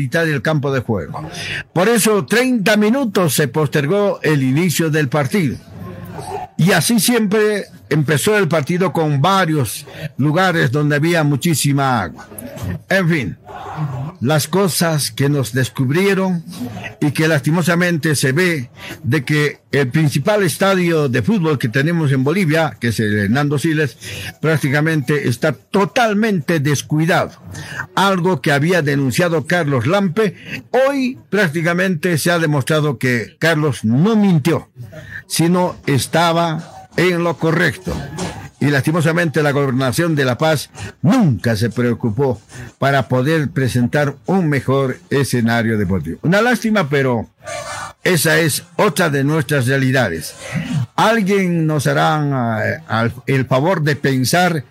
mitad del campo de juego. Por eso 30 minutos se postergó el inicio del partido. Y así siempre empezó el partido con varios lugares donde había muchísima agua. En fin, las cosas que nos descubrieron y que lastimosamente se ve de que el principal estadio de fútbol que tenemos en Bolivia, que es el Hernando Siles, prácticamente está totalmente descuidado. Algo que había denunciado Carlos Lampe, hoy prácticamente se ha demostrado que Carlos no mintió, sino estaba en lo correcto y lastimosamente la gobernación de La Paz nunca se preocupó para poder presentar un mejor escenario deportivo. Una lástima, pero esa es otra de nuestras realidades. Alguien nos hará eh, el favor de pensar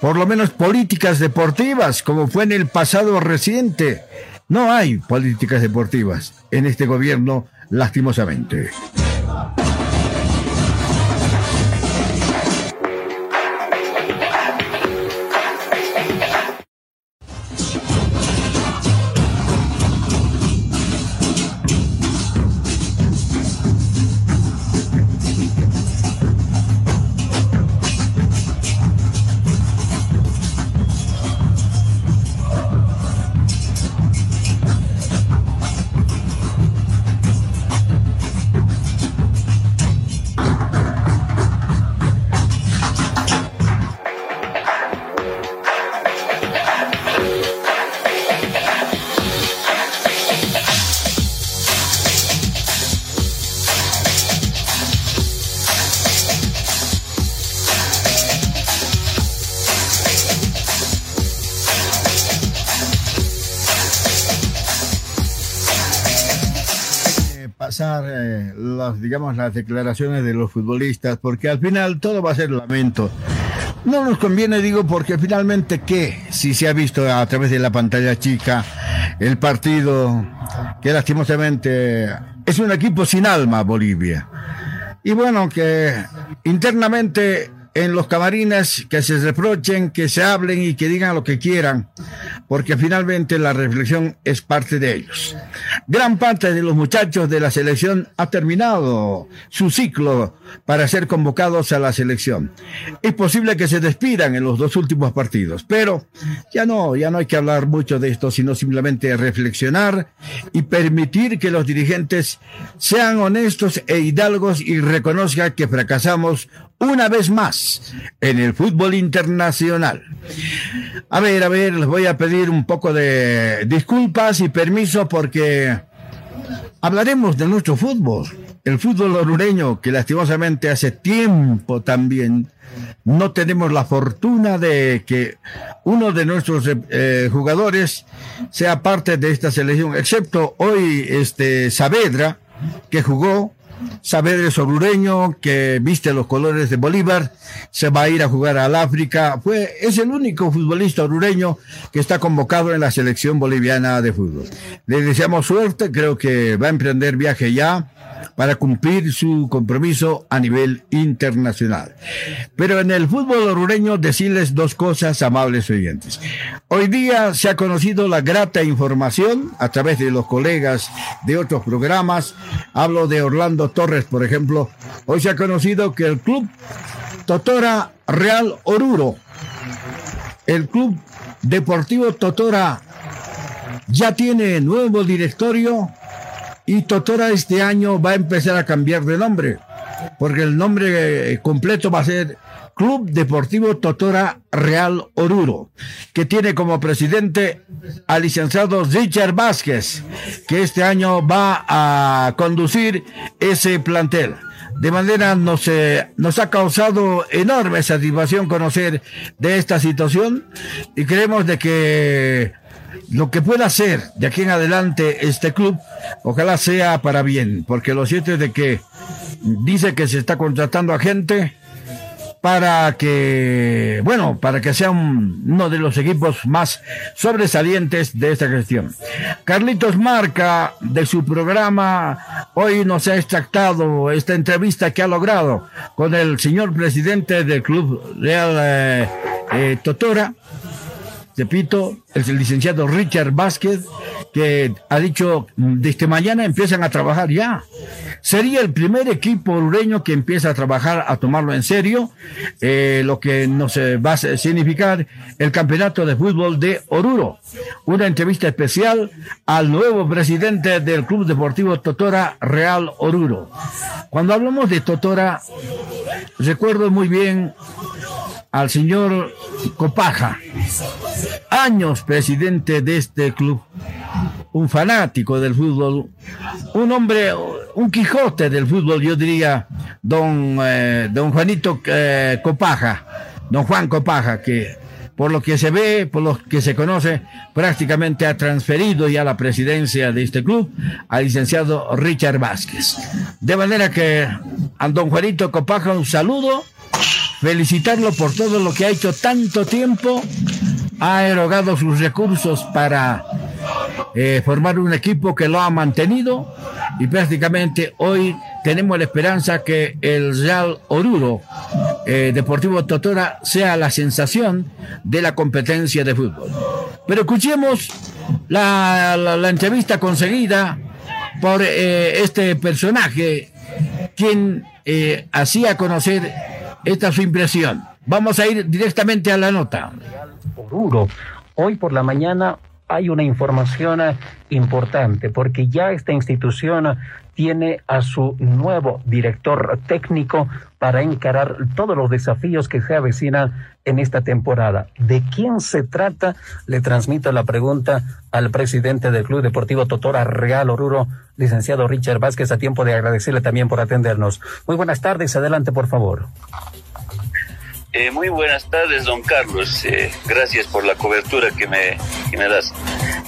por lo menos políticas deportivas, como fue en el pasado reciente. No hay políticas deportivas en este gobierno, lastimosamente. Eh, las, digamos, las declaraciones de los futbolistas, porque al final todo va a ser lamento. No nos conviene, digo, porque finalmente, ¿qué? Si se ha visto a través de la pantalla chica el partido que lastimosamente es un equipo sin alma, Bolivia. Y bueno, que internamente en los camarines que se reprochen, que se hablen y que digan lo que quieran, porque finalmente la reflexión es parte de ellos. Gran parte de los muchachos de la selección ha terminado su ciclo para ser convocados a la selección. Es posible que se despidan en los dos últimos partidos, pero ya no, ya no hay que hablar mucho de esto, sino simplemente reflexionar y permitir que los dirigentes sean honestos e hidalgos y reconozcan que fracasamos una vez más en el fútbol internacional. A ver, a ver, les voy a pedir un poco de disculpas y permiso porque hablaremos de nuestro fútbol. El fútbol orureño, que lastimosamente hace tiempo también no tenemos la fortuna de que uno de nuestros eh, jugadores sea parte de esta selección, excepto hoy este Saavedra, que jugó Saavedra es orureño que viste los colores de Bolívar, se va a ir a jugar al África. Fue, es el único futbolista orureño que está convocado en la selección boliviana de fútbol. Le deseamos suerte, creo que va a emprender viaje ya para cumplir su compromiso a nivel internacional. Pero en el fútbol orureño decirles dos cosas amables oyentes. Hoy día se ha conocido la grata información a través de los colegas de otros programas. Hablo de Orlando Torres, por ejemplo. Hoy se ha conocido que el club Totora Real Oruro, el club deportivo Totora ya tiene nuevo directorio y Totora este año va a empezar a cambiar de nombre, porque el nombre eh, completo va a ser Club Deportivo Totora Real Oruro, que tiene como presidente al licenciado Richard Vázquez, que este año va a conducir ese plantel. De manera nos, eh, nos ha causado enorme satisfacción conocer de esta situación y creemos de que lo que pueda hacer de aquí en adelante este club, ojalá sea para bien, porque lo cierto es de que dice que se está contratando a gente para que, bueno, para que sea uno de los equipos más sobresalientes de esta gestión. Carlitos Marca, de su programa, hoy nos ha extractado esta entrevista que ha logrado con el señor presidente del Club Real eh, eh, Totora, repito, el licenciado Richard Vázquez, que ha dicho, desde mañana empiezan a trabajar ya. Sería el primer equipo orureño que empieza a trabajar, a tomarlo en serio, eh, lo que nos va a significar el campeonato de fútbol de Oruro. Una entrevista especial al nuevo presidente del Club Deportivo Totora Real Oruro. Cuando hablamos de Totora, recuerdo muy bien al señor Copaja, años presidente de este club, un fanático del fútbol, un hombre, un Quijote del fútbol, yo diría, don, eh, don Juanito eh, Copaja, don Juan Copaja, que por lo que se ve, por lo que se conoce, prácticamente ha transferido ya la presidencia de este club al licenciado Richard Vázquez. De manera que a don Juanito Copaja un saludo felicitarlo por todo lo que ha hecho tanto tiempo, ha erogado sus recursos para eh, formar un equipo que lo ha mantenido y prácticamente hoy tenemos la esperanza que el Real Oruro eh, Deportivo Totora sea la sensación de la competencia de fútbol. Pero escuchemos la, entrevista conseguida por eh, este personaje, quien hacía conocer esta es su impresión. Vamos a ir directamente a la nota. Hoy por la mañana hay una información eh, importante porque ya esta institución tiene a su nuevo director técnico para encarar todos los desafíos que se avecinan en esta temporada. ¿De quién se trata? Le transmito la pregunta al presidente del Club Deportivo Totora Real Oruro, licenciado Richard Vázquez, a tiempo de agradecerle también por atendernos. Muy buenas tardes, adelante por favor. Eh, muy buenas tardes, don Carlos. Eh, gracias por la cobertura que me, que me das.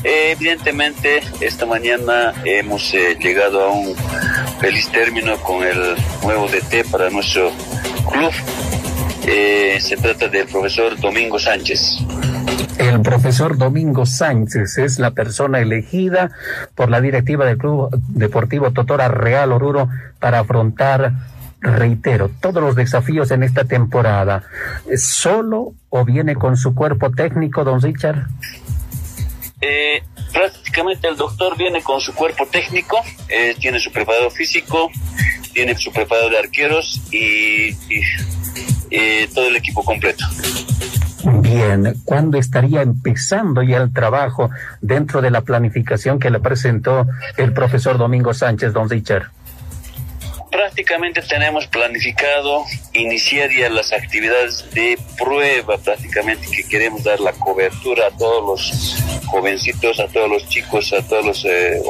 Eh, evidentemente, esta mañana hemos llegado a un feliz término con el nuevo DT para nuestro club. se trata del profesor Domingo Sánchez. El profesor Domingo Sánchez es la persona elegida por la directiva del Club Deportivo Totora Real Oruro para afrontar reitero, todos los desafíos en esta temporada, ¿solo o viene con su cuerpo técnico, don Richard? Eh, prácticamente el doctor viene con su cuerpo técnico, eh, tiene su preparado físico, tiene su preparado de arqueros y, eh, todo el equipo completo. Bien, ¿cuándo estaría empezando ya el trabajo dentro de la planificación que le presentó el profesor Domingo Sánchez, don Richard? Prácticamente tenemos planificado iniciar ya las actividades de prueba prácticamente que queremos dar la cobertura a todos los jovencitos, a todos los chicos, a todos los eh,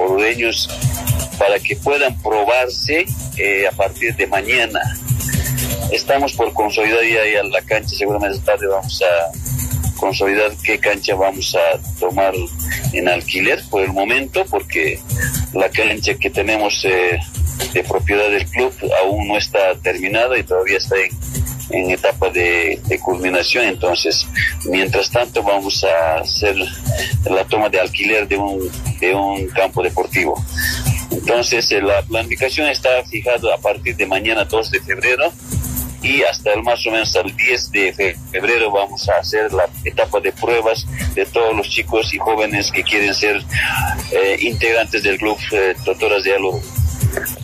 para que puedan probarse eh, a partir de mañana. Estamos por consolidar ya, la cancha, seguramente tarde vamos a consolidar qué cancha vamos a tomar en alquiler por el momento, porque la cancha que tenemos eh, de propiedad del club aún no está terminada y todavía está en, etapa de, culminación. Entonces, mientras tanto, vamos a hacer la toma de alquiler de un, de un campo deportivo. Entonces, eh, la planificación está fijada a partir de mañana 2 de febrero y hasta el más o menos al 10 de febrero vamos a hacer la etapa de pruebas de todos los chicos y jóvenes que quieren ser eh, integrantes del club eh, Doctoras de Alo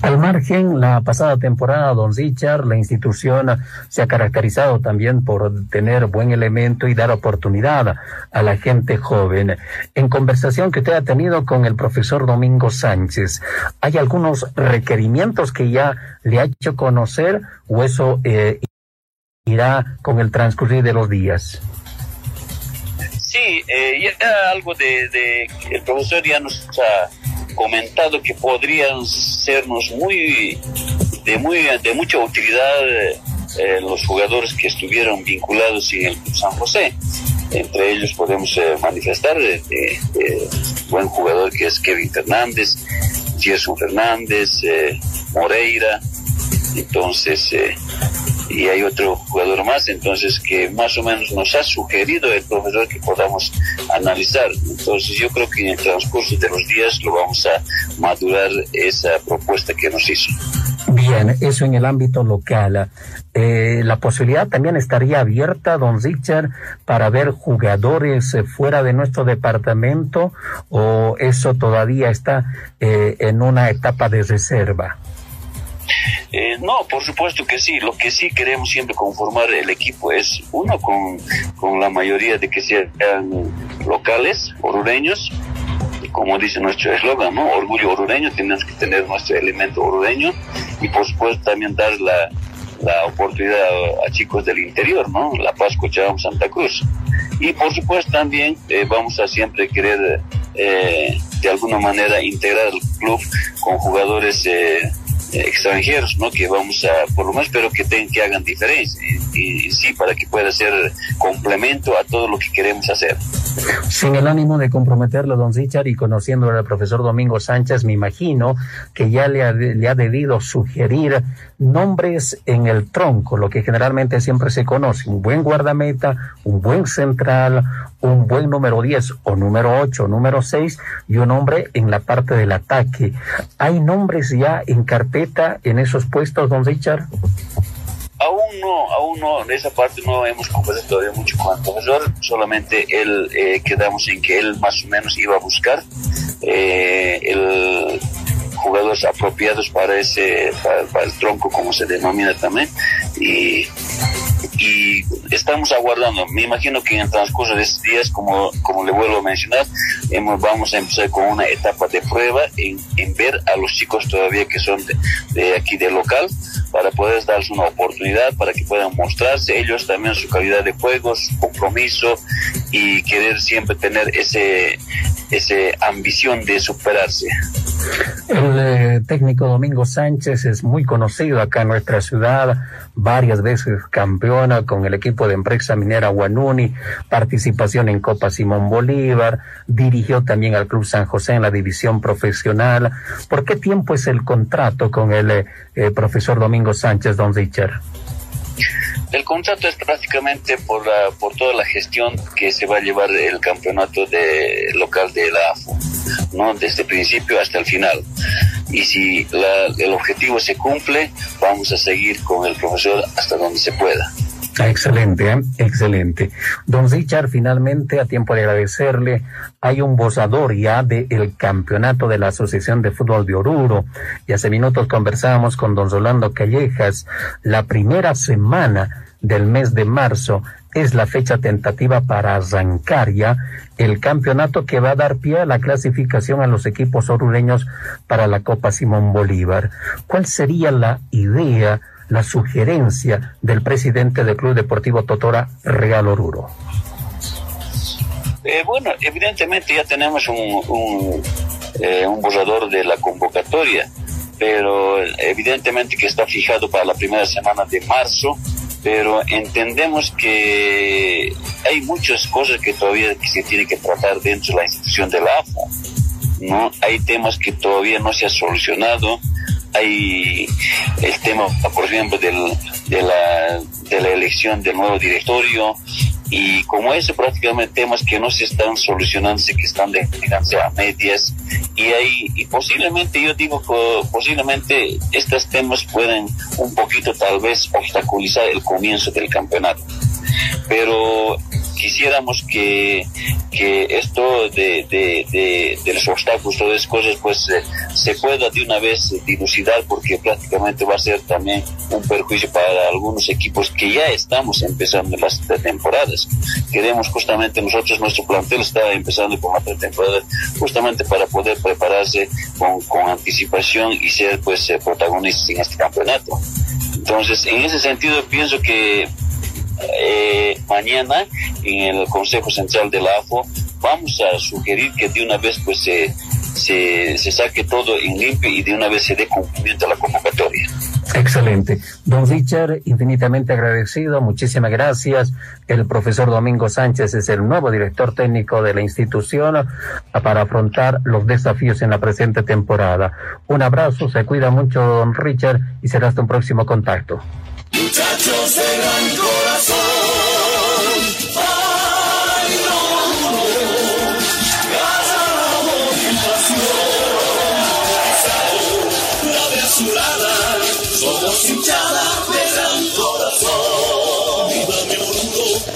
al margen, la pasada temporada, don Richard, la institución se ha caracterizado también por tener buen elemento y dar oportunidad a la gente joven. En conversación que usted ha tenido con el profesor Domingo Sánchez, ¿hay algunos requerimientos que ya le ha hecho conocer o eso eh, irá con el transcurrir de los días? Sí, eh, ya algo de, de, el profesor ya nos ha comentado que podrían sernos muy de muy de mucha utilidad eh, los jugadores que estuvieron vinculados en el San José. Entre ellos podemos eh, manifestar de, buen jugador que es Kevin Fernández, Gerson Fernández, eh, Moreira. Entonces, y hay otro jugador más, entonces que más o menos nos ha sugerido el profesor que podamos analizar. Entonces yo creo que en el transcurso de los días lo vamos a madurar esa propuesta que nos hizo. Bien, eso en el ámbito local. Eh, la posibilidad también estaría abierta, don Richard, para ver jugadores eh, fuera de nuestro departamento o eso todavía está eh, en una etapa de reserva. Eh, no, por supuesto que sí. Lo que sí queremos siempre conformar el equipo es, uno, con, con la mayoría de que sean locales, orureños, como dice nuestro eslogan, ¿no? Orgullo orureño, tenemos que tener nuestro elemento orureño y por supuesto también dar la, la oportunidad a, chicos del interior, ¿no? La Paz, Cochabamba, Santa Cruz. Y por supuesto también eh, vamos a siempre querer eh, de alguna manera integrar el club con jugadores eh, extranjeros, ¿no? Que vamos a, por lo menos, pero que, tengan, que hagan diferencia. Y, sí, para que pueda ser complemento a todo lo que queremos hacer. Sin el ánimo de comprometerlo, don Richard, y conociendo al profesor Domingo Sánchez, me imagino que ya le ha, debido sugerir nombres en el tronco, lo que generalmente siempre se conoce, un buen guardameta, un buen central, un buen número 10 o número 8 o número 6 y un hombre en la parte del ataque. ¿Hay nombres ya en carpeta en esos puestos, don Richard? Aún no, aún no, en esa parte no hemos conversado todavía mucho con el profesor, solamente él eh, quedamos en que él más o menos iba a buscar eh, el jugadores apropiados para ese, para, el tronco como se denomina también, y, y estamos aguardando. Me imagino que en el transcurso de estos días, como, como le vuelvo a mencionar, hemos, vamos a empezar con una etapa de prueba en, en ver a los chicos todavía que son de, de aquí del local para poder darles una oportunidad, para que puedan mostrarse ellos también su calidad de juego, su compromiso y querer siempre tener ese, ese ambición de superarse. El eh, técnico Domingo Sánchez es muy conocido acá en nuestra ciudad, varias veces campeona con el equipo de empresa minera Guanuni, participación en Copa Simón Bolívar, dirigió también al Club San José en la división profesional. ¿Por qué tiempo es el contrato con el eh, eh, profesor Domingo Sánchez, don Richard? El contrato es prácticamente por, por toda la gestión que se va a llevar el campeonato de, local de la AFO, ¿no? Desde el principio hasta el final. Y si el objetivo se cumple, vamos a seguir con el profesor hasta donde se pueda. Excelente, ¿eh? excelente. Don Richard, finalmente, a tiempo de agradecerle, hay un bozador ya del campeonato de la Asociación de Fútbol de Oruro. Y hace minutos conversábamos con don Rolando Callejas. La primera semana del mes de marzo es la fecha tentativa para arrancar ya el campeonato que va a dar pie a la clasificación a los equipos orureños para la Copa Simón Bolívar. ¿Cuál sería la idea? la sugerencia del presidente del Club Deportivo Totora, Real Oruro? Eh, bueno, evidentemente ya tenemos un, un, eh, un borrador de la convocatoria, pero evidentemente que está fijado para la primera semana de marzo, pero entendemos que hay muchas cosas que todavía se tiene que tratar dentro de la institución de la AFA. ¿no? Hay temas que todavía no se han solucionado, hay el tema, por ejemplo, del, de, la, de la elección del nuevo directorio y como ese prácticamente temas que no se están solucionando, que están de a medias y hay y posiblemente yo digo que posiblemente estos temas pueden un poquito tal vez obstaculizar el comienzo del campeonato. Pero quisiéramos que, que esto de, de, de, de los obstáculos, todas esas cosas, pues eh, se pueda de una vez dilucidar porque prácticamente va a ser también un perjuicio para algunos equipos que ya estamos empezando las temporadas. Queremos justamente nosotros, nuestro plantel está empezando con la pretemporada justamente para poder prepararse con, con anticipación y ser pues eh, protagonistas en este campeonato. Entonces, en ese sentido pienso que eh, mañana en el Consejo Central de la AFO vamos a sugerir que de una vez pues se, se, se saque todo en limpio y de una vez se dé cumplimiento a la convocatoria. Excelente. Don Richard, infinitamente agradecido, muchísimas gracias. El profesor Domingo Sánchez es el nuevo director técnico de la institución para afrontar los desafíos en la presente temporada. Un abrazo, se cuida mucho, don Richard, y será hasta un próximo contacto. Muchachos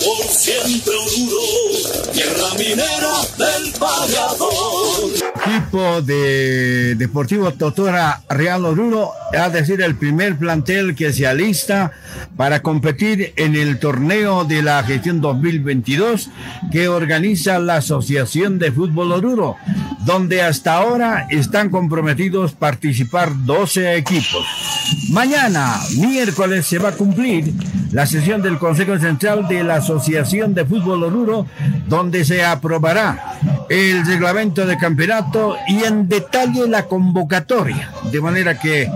por siempre Oruro, tierra minera del pagador. Equipo de Deportivo Totora Real Oruro, es decir, el primer plantel que se alista para competir en el torneo de la gestión 2022 que organiza la Asociación de Fútbol Oruro, donde hasta ahora están comprometidos participar 12 equipos. Mañana, miércoles, se va a cumplir la sesión del Consejo Central de la Asociación de Fútbol Oruro, donde se aprobará el reglamento de campeonato y en detalle la convocatoria, de manera que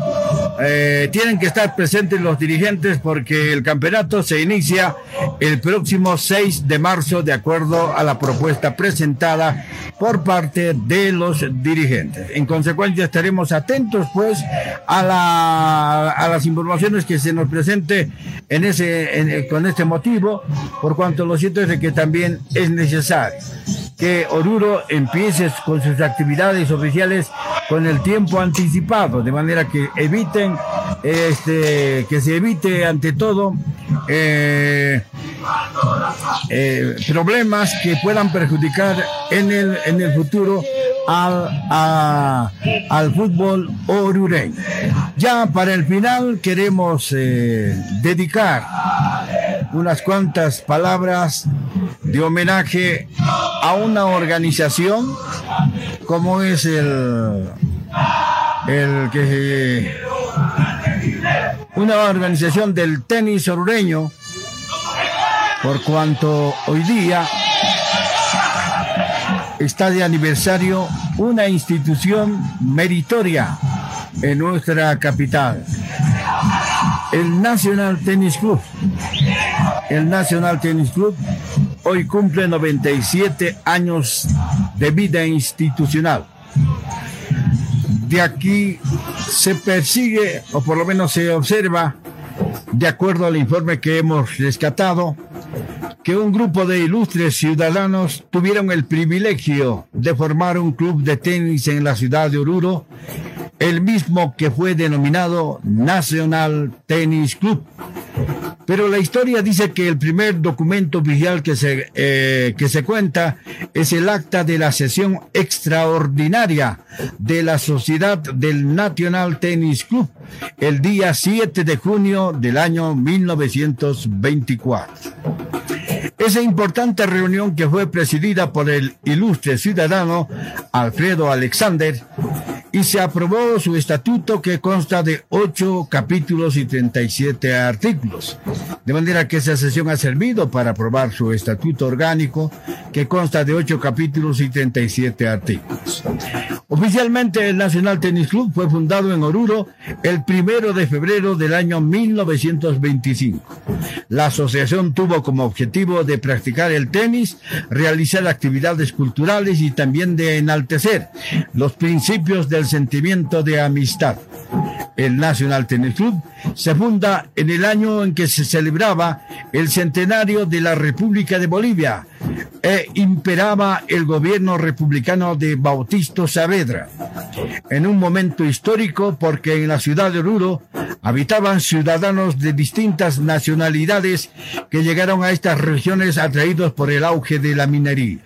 eh, tienen que estar presentes los dirigentes porque el campeonato se inicia el próximo 6 de marzo de acuerdo a la propuesta presentada por parte de los dirigentes. En consecuencia estaremos atentos pues a, la, a las informaciones que se nos presente en ese, con este motivo, por cuanto lo cierto es que también es necesario que Oruro empiece con sus actividades oficiales con el tiempo anticipado, de manera que eviten, este, que se evite ante todo eh, eh, problemas que puedan perjudicar en el, en el futuro al, al fútbol orureño. Ya para el final queremos eh, dedicar unas cuantas palabras de homenaje a una organización como es el, el que una organización del tenis orureño por cuanto hoy día está de aniversario una institución meritoria en nuestra capital, el National Tennis Club. El National Tennis Club hoy cumple 97 años de vida institucional. De aquí se persigue, o por lo menos se observa, de acuerdo al informe que hemos rescatado, que un grupo de ilustres ciudadanos tuvieron el privilegio de formar un club de tenis en la ciudad de Oruro, el mismo que fue denominado National Tennis Club. Pero la historia dice que el primer documento oficial que se, eh, que se cuenta es el acta de la sesión extraordinaria de la Sociedad del National Tennis Club el día 7 de junio del año 1924. Esa importante reunión que fue presidida por el ilustre ciudadano Alfredo Alexander y se aprobó su estatuto que consta de ocho capítulos y 37 artículos. De manera que esa sesión ha servido para aprobar su estatuto orgánico que consta de ocho capítulos y 37 artículos. Oficialmente el Nacional Tennis Club fue fundado en Oruro el primero de febrero del año 1925. La asociación tuvo como objetivo de practicar el tenis, realizar actividades culturales y también de enaltecer los principios del sentimiento de amistad. El National Tennis Club se funda en el año en que se celebraba el centenario de la República de Bolivia e imperaba el gobierno republicano de Bautista Saavedra. En un momento histórico porque en la ciudad de Oruro habitaban ciudadanos de distintas nacionalidades que llegaron a estas regiones atraídos por el auge de la minería.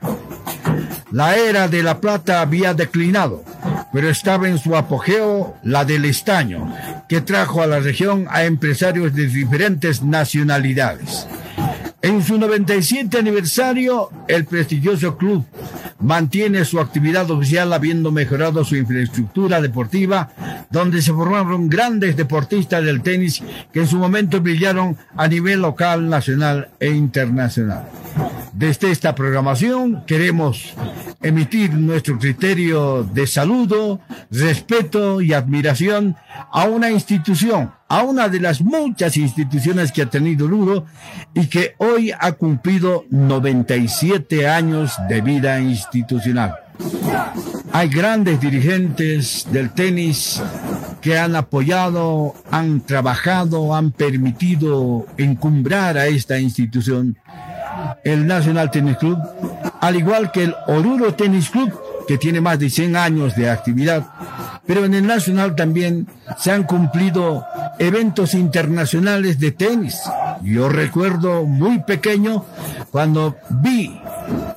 La era de la plata había declinado, pero estaba en su apogeo la del estaño, que trajo a la región a empresarios de diferentes nacionalidades. En su 97 aniversario, el prestigioso club mantiene su actividad oficial habiendo mejorado su infraestructura deportiva, donde se formaron grandes deportistas del tenis que en su momento brillaron a nivel local, nacional e internacional. Desde esta programación queremos emitir nuestro criterio de saludo, respeto y admiración a una institución, a una de las muchas instituciones que ha tenido Luro y que hoy ha cumplido 97 años de vida institucional. Hay grandes dirigentes del tenis que han apoyado, han trabajado, han permitido encumbrar a esta institución el National Tennis Club, al igual que el Oruro Tennis Club, que tiene más de 100 años de actividad. Pero en el Nacional también se han cumplido eventos internacionales de tenis. Yo recuerdo muy pequeño cuando vi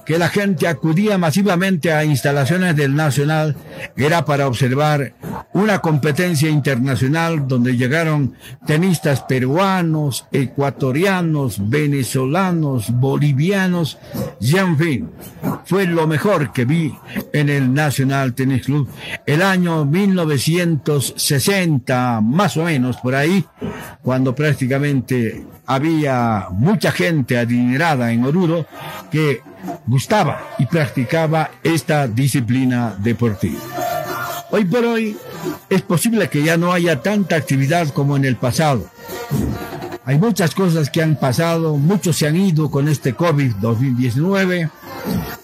que la gente acudía masivamente a instalaciones del Nacional era para observar una competencia internacional donde llegaron tenistas peruanos, ecuatorianos, venezolanos, bolivianos y en fin, fue lo mejor que vi en el Nacional Tennis Club el año 1960, más o menos por ahí, cuando prácticamente había mucha gente adinerada en Oruro que gustaba y practicaba esta disciplina deportiva. Hoy por hoy es posible que ya no haya tanta actividad como en el pasado. Hay muchas cosas que han pasado, muchos se han ido con este COVID-2019.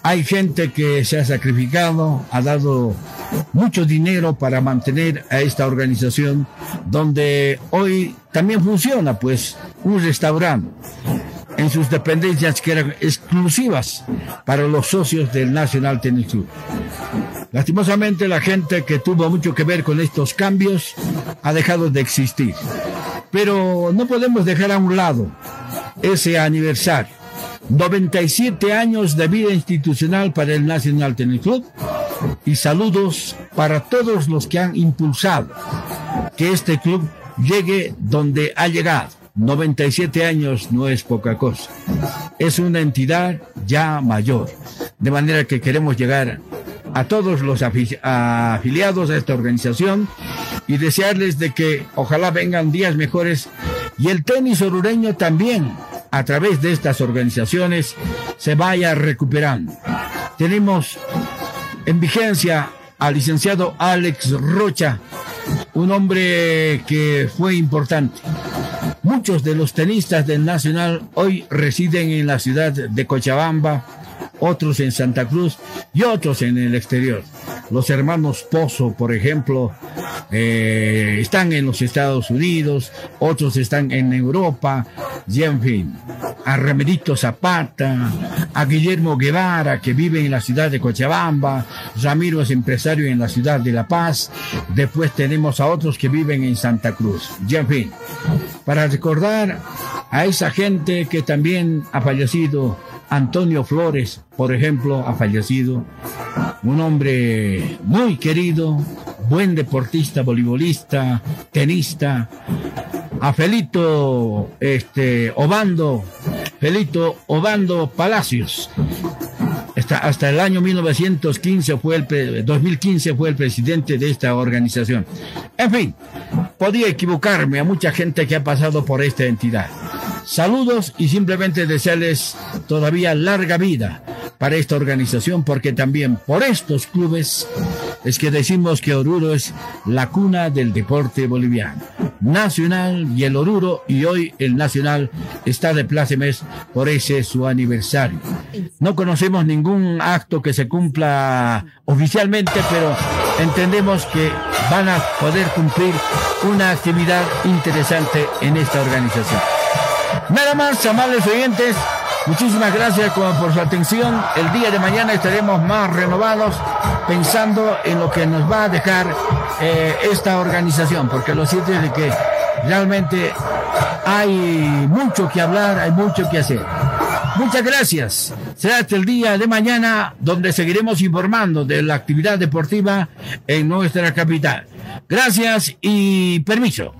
Hay gente que se ha sacrificado, ha dado mucho dinero para mantener a esta organización donde hoy también funciona pues un restaurante en sus dependencias que eran exclusivas para los socios del National Tennis Club. Lastimosamente la gente que tuvo mucho que ver con estos cambios ha dejado de existir. Pero no podemos dejar a un lado ese aniversario. 97 años de vida institucional para el National Tennis Club y saludos para todos los que han impulsado que este club llegue donde ha llegado. 97 años no es poca cosa. Es una entidad ya mayor. De manera que queremos llegar a todos los afiliados a esta organización y desearles de que ojalá vengan días mejores y el tenis orureño también a través de estas organizaciones se vaya recuperando. Tenemos en vigencia al licenciado Alex Rocha, un hombre que fue importante. Muchos de los tenistas del Nacional hoy residen en la ciudad de Cochabamba, otros en Santa Cruz y otros en el exterior. Los hermanos Pozo, por ejemplo, eh, están en los Estados Unidos, otros están en Europa, y en fin, a Remedito Zapata, a Guillermo Guevara, que vive en la ciudad de Cochabamba, Ramiro es empresario en la ciudad de La Paz, después tenemos a otros que viven en Santa Cruz, y en fin, para recordar a esa gente que también ha fallecido Antonio Flores, por ejemplo, ha fallecido. Un hombre muy querido, buen deportista, voleibolista, tenista. A Felito este, Obando, Felito Obando Palacios. Hasta, hasta el año 1915 fue el 2015 fue el presidente de esta organización. En fin, podía equivocarme a mucha gente que ha pasado por esta entidad. Saludos y simplemente desearles todavía larga vida para esta organización porque también por estos clubes es que decimos que Oruro es la cuna del deporte boliviano. Nacional y el Oruro y hoy el Nacional está de plácemes por ese su aniversario. No conocemos ningún acto que se cumpla oficialmente, pero entendemos que van a poder cumplir una actividad interesante en esta organización. Nada más, amables oyentes, muchísimas gracias por su atención. El día de mañana estaremos más renovados pensando en lo que nos va a dejar eh, esta organización, porque lo cierto es que realmente hay mucho que hablar, hay mucho que hacer. Muchas gracias. Será hasta el día de mañana donde seguiremos informando de la actividad deportiva en nuestra capital. Gracias y permiso.